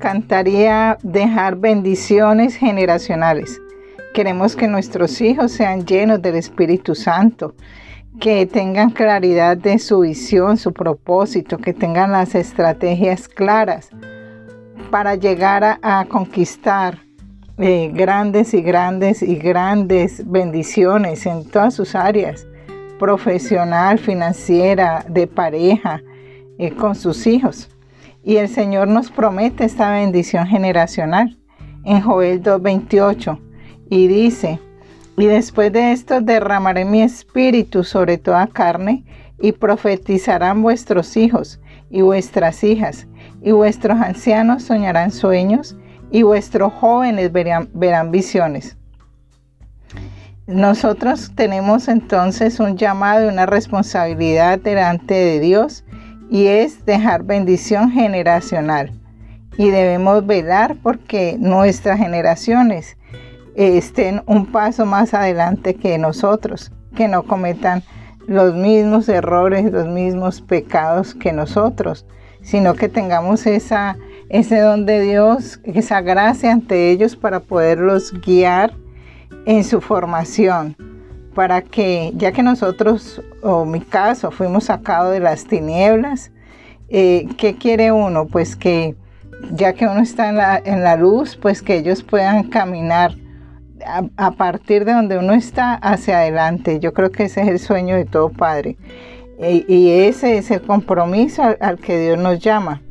encantaría dejar bendiciones generacionales. Queremos que nuestros hijos sean llenos del Espíritu Santo, que tengan claridad de su visión, su propósito, que tengan las estrategias claras para llegar a, conquistar eh, grandes y grandes y grandes bendiciones en todas sus áreas, profesional, financiera, de pareja, eh, con sus hijos. Y el Señor nos promete esta bendición generacional en Joel 2.28 y dice, y después de esto derramaré mi espíritu sobre toda carne y profetizarán vuestros hijos y vuestras hijas y vuestros ancianos soñarán sueños y vuestros jóvenes verán, verán visiones. Nosotros tenemos entonces un llamado y una responsabilidad delante de Dios y es dejar bendición generacional. Y debemos velar porque nuestras generaciones estén un paso más adelante que nosotros, que no cometan los mismos errores, los mismos pecados que nosotros, sino que tengamos esa, ese don de Dios, esa gracia ante ellos para poderlos guiar en su formación para que, ya que nosotros, o mi caso, fuimos sacados de las tinieblas, eh, ¿qué quiere uno? Pues que ya que uno está en la, en la luz, pues que ellos puedan caminar a, partir de donde uno está hacia adelante. Yo creo que ese es el sueño de todo padre. Y ese es el compromiso al, que Dios nos llama.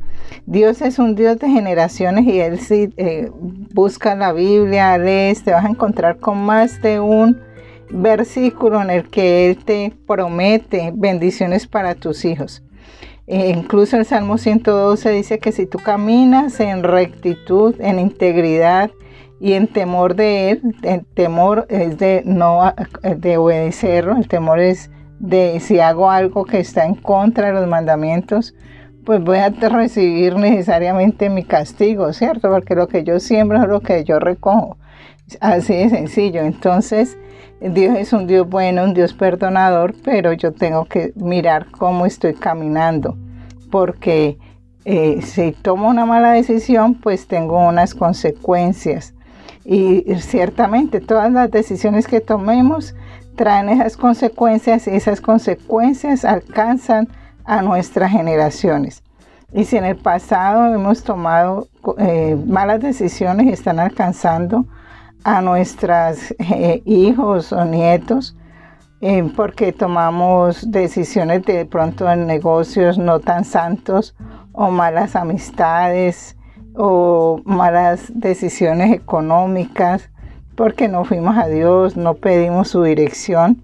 Dios es un Dios de generaciones y Él si eh, busca la Biblia, lees, te vas a encontrar con más de un versículo en el que Él te promete bendiciones para tus hijos. E incluso el Salmo 112 dice que si tú caminas en rectitud, en integridad y en temor de Él, el temor es de no de obedecerlo, el temor es de si hago algo que está en contra de los mandamientos, pues voy a recibir necesariamente mi castigo, ¿cierto? Porque lo que yo siembro es lo que yo recojo. Así de sencillo. Entonces, Dios es un Dios bueno, un Dios perdonador, pero yo tengo que mirar cómo estoy caminando, porque eh, si tomo una mala decisión, pues tengo unas consecuencias. Y ciertamente todas las decisiones que tomemos traen esas consecuencias y esas consecuencias alcanzan a nuestras generaciones. Y si en el pasado hemos tomado eh, malas decisiones están alcanzando a nuestros eh, hijos o nietos eh, porque tomamos decisiones de pronto en negocios no tan santos o malas amistades o malas decisiones económicas porque no fuimos a Dios, no pedimos su dirección,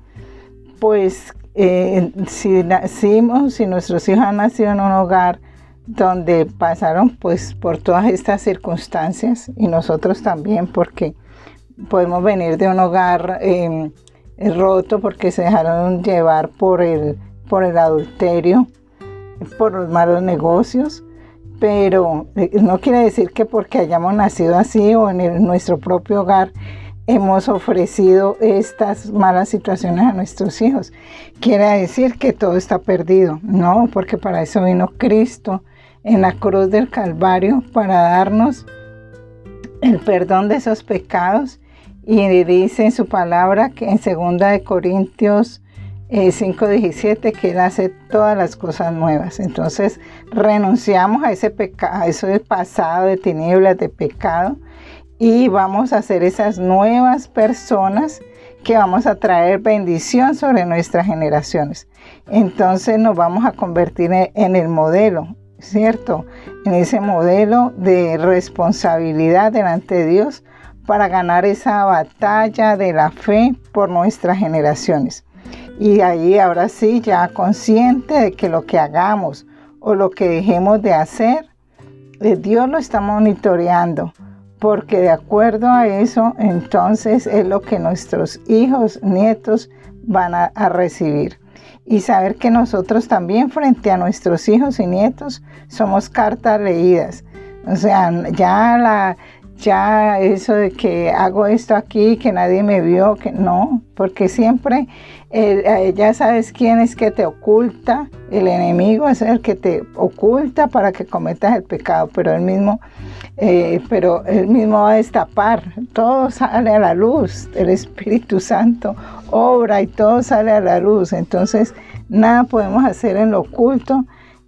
pues eh, si nacimos, si nuestros hijos han nacido en un hogar donde pasaron pues por todas estas circunstancias y nosotros también porque podemos venir de un hogar em, roto porque se dejaron llevar por el, por el adulterio, por los malos negocios, pero eh, no quiere decir que porque hayamos nacido así o en nuestro propio hogar hemos ofrecido estas malas situaciones a nuestros hijos. Quiere decir que todo está perdido, no, porque para eso vino Cristo en la cruz del Calvario para darnos el perdón de esos pecados y dice en su palabra que en 2 de Corintios 5:17 eh, que Él hace todas las cosas nuevas. Entonces renunciamos a ese pecado, a eso del pasado de tinieblas, de pecado, y vamos a ser esas nuevas personas que vamos a traer bendición sobre nuestras generaciones. Entonces nos vamos a convertir en el modelo, ¿cierto? En ese modelo de responsabilidad delante de Dios para ganar esa batalla de la fe por nuestras generaciones. Y ahí ahora sí, ya consciente de que lo que hagamos o lo que dejemos de hacer, eh, Dios lo está monitoreando, porque de acuerdo a eso, entonces es lo que nuestros hijos, nietos van a, a recibir. Y saber que nosotros también frente a nuestros hijos y nietos somos cartas leídas. O sea, ya la, ya eso de que hago esto aquí, que nadie me vio, que no, porque siempre eh, ya sabes quién es que te oculta, el enemigo es el que te oculta para que cometas el pecado, pero él mismo, eh, pero él mismo va a destapar, todo sale a la luz, el Espíritu Santo obra y todo sale a la luz, entonces nada podemos hacer en lo oculto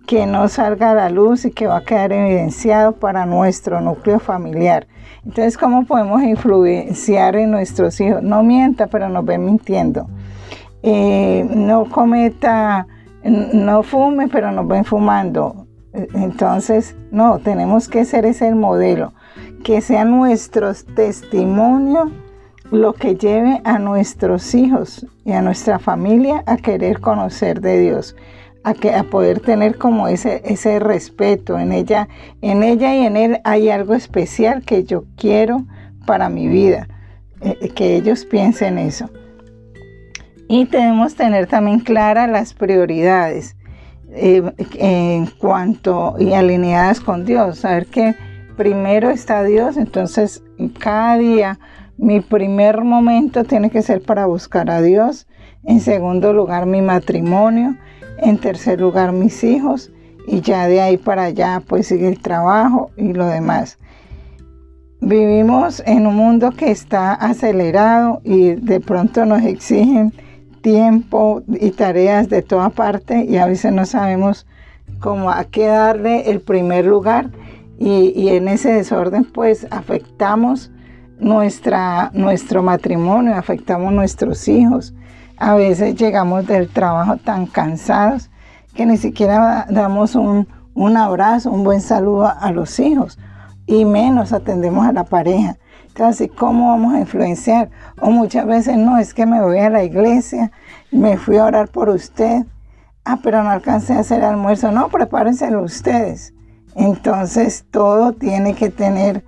que no salga a la luz y que va a quedar evidenciado para nuestro núcleo familiar. Entonces, ¿cómo podemos influenciar en nuestros hijos? No mienta, pero nos ven mintiendo. Eh, no cometa, no fume, pero nos ven fumando. Entonces, no, tenemos que ser ese modelo, que sea nuestro testimonio lo que lleve a nuestros hijos y a nuestra familia a querer conocer de Dios a, que, a poder tener como ese, ese respeto en ella, en ella y en él hay algo especial que yo quiero para mi vida, eh, eh, que ellos piensen eso. Y debemos tener también claras las prioridades eh, en cuanto y alineadas con Dios, saber que primero está Dios, entonces cada día mi primer momento tiene que ser para buscar a Dios, en segundo lugar mi matrimonio, en tercer lugar mis hijos y ya de ahí para allá pues sigue el trabajo y lo demás. Vivimos en un mundo que está acelerado y de pronto nos exigen tiempo y tareas de toda parte y a veces no sabemos cómo a qué darle el primer lugar y, y en ese desorden pues afectamos nuestra, nuestro matrimonio, afectamos nuestros hijos, a veces llegamos del trabajo tan cansados que ni siquiera damos un, abrazo, un buen saludo a, los hijos y menos atendemos a la pareja. Entonces, ¿cómo vamos a influenciar? O muchas veces no, es que me voy a la iglesia, me fui a orar por usted. Ah, pero no alcancé a hacer almuerzo. No, prepárenselo ustedes. Entonces, todo tiene que tener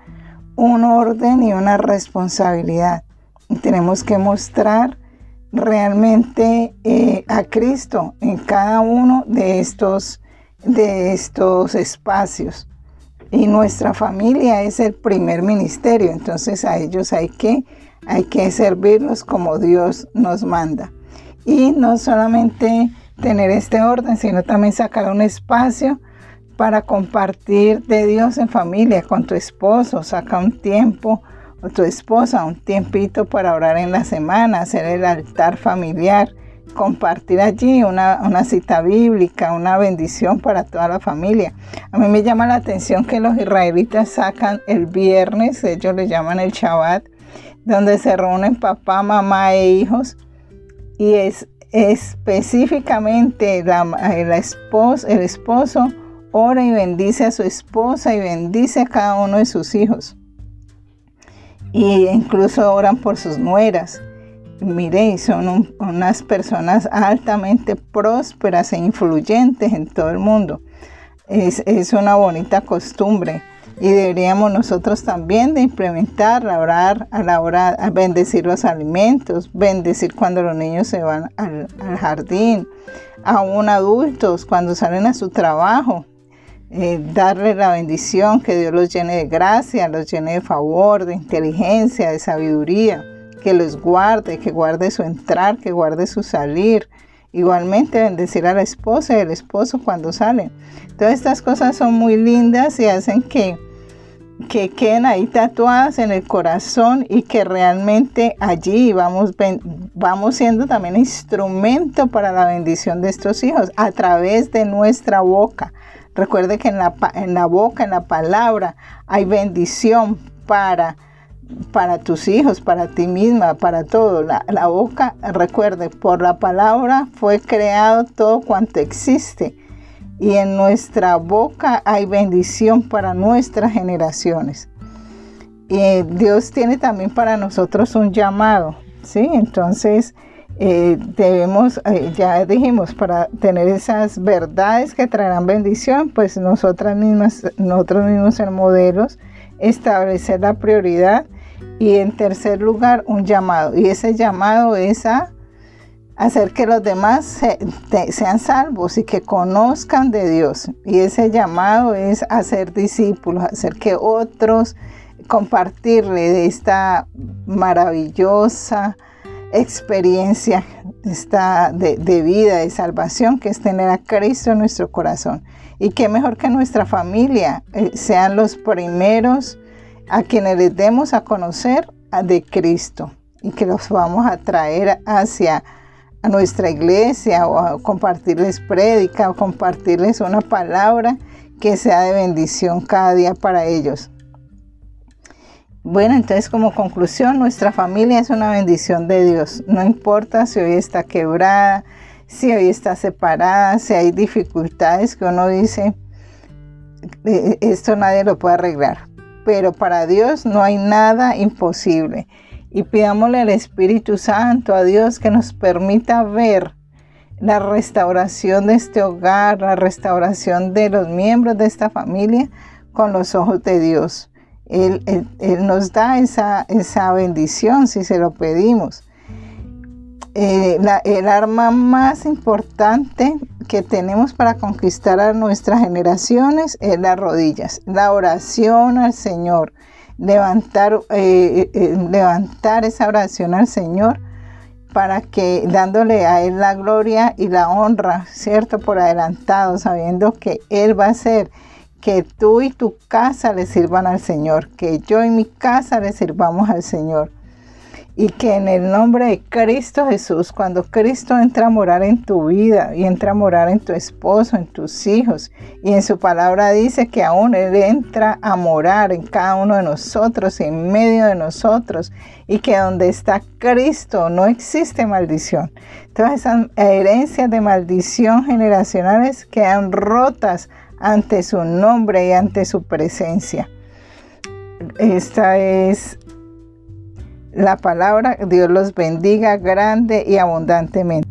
un orden y una responsabilidad. Y tenemos que mostrar realmente eh, a Cristo en cada uno de estos, de estos espacios. Y nuestra familia es el primer ministerio, entonces a ellos hay que, hay que servirlos como Dios nos manda. Y no solamente tener este orden, sino también sacar un espacio para compartir de Dios en familia con tu esposo, saca un tiempo tu esposa un tiempito para orar en la semana, hacer el altar familiar, compartir allí una, una, cita bíblica, una bendición para toda la familia. A mí me llama la atención que los israelitas sacan el viernes, ellos le llaman el Shabbat, donde se reúnen papá, mamá e hijos y es específicamente la, la el esposo ora y bendice a su esposa y bendice a cada uno de sus hijos y incluso oran por sus nueras. Mire, son unas personas altamente prósperas e influyentes en todo el mundo. Es, una bonita costumbre y deberíamos nosotros también de implementarla, la bendecir los alimentos, bendecir cuando los niños se van al, al jardín, aún adultos cuando salen a su trabajo, eh, darle la bendición, que Dios los llene de gracia, los llene de favor, de inteligencia, de sabiduría, que los guarde, que guarde su entrar, que guarde su salir. Igualmente bendecir a la esposa y al esposo cuando salen. Todas estas cosas son muy lindas y hacen que, que queden ahí tatuadas en el corazón y que realmente allí vamos, vamos siendo también instrumento para la bendición de estos hijos a través de nuestra boca Recuerde que en la, en la boca, en la palabra, hay bendición para, para tus hijos, para ti misma, para todo. La, la boca, recuerde, por la palabra fue creado todo cuanto existe. Y en nuestra boca hay bendición para nuestras generaciones. Y Dios tiene también para nosotros un llamado, ¿sí? Entonces, eh, debemos, eh, ya dijimos, para tener esas verdades que traerán bendición, pues nosotras mismas, nosotros mismos ser modelos, establecer la prioridad y en tercer lugar un llamado. Y ese llamado es a hacer que los demás sean salvos y que conozcan de Dios. Y ese llamado es hacer discípulos, hacer que otros compartirle de esta maravillosa experiencia esta de, vida, de salvación, que es tener a Cristo en nuestro corazón. Y qué mejor que nuestra familia eh, sean los primeros a quienes les demos a conocer de Cristo y que los vamos a traer hacia a nuestra iglesia o a compartirles prédica o compartirles una palabra que sea de bendición cada día para ellos. Bueno, entonces como conclusión, nuestra familia es una bendición de Dios. No importa si hoy está quebrada, si hoy está separada, si hay dificultades que uno dice, eh, esto nadie lo puede arreglar. Pero para Dios no hay nada imposible. Y pidámosle al Espíritu Santo, a Dios, que nos permita ver la restauración de este hogar, la restauración de los miembros de esta familia con los ojos de Dios. Él, nos da esa, bendición si se lo pedimos. Eh, el arma más importante que tenemos para conquistar a nuestras generaciones es las rodillas, la oración al Señor, eh, eh, levantar esa oración al Señor para que dándole a Él la gloria y la honra, ¿cierto? Por adelantado, sabiendo que Él va a ser que tú y tu casa le sirvan al Señor, que yo y mi casa le sirvamos al Señor. Y que en el nombre de Cristo Jesús, cuando Cristo entra a morar en tu vida y entra a morar en tu esposo, en tus hijos, y en su palabra dice que aún Él entra a morar en cada uno de nosotros, en medio de nosotros, y que donde está Cristo no existe maldición. Todas esas herencias de maldición generacionales quedan rotas ante su nombre y ante su presencia. Esta es la palabra. Dios los bendiga grande y abundantemente.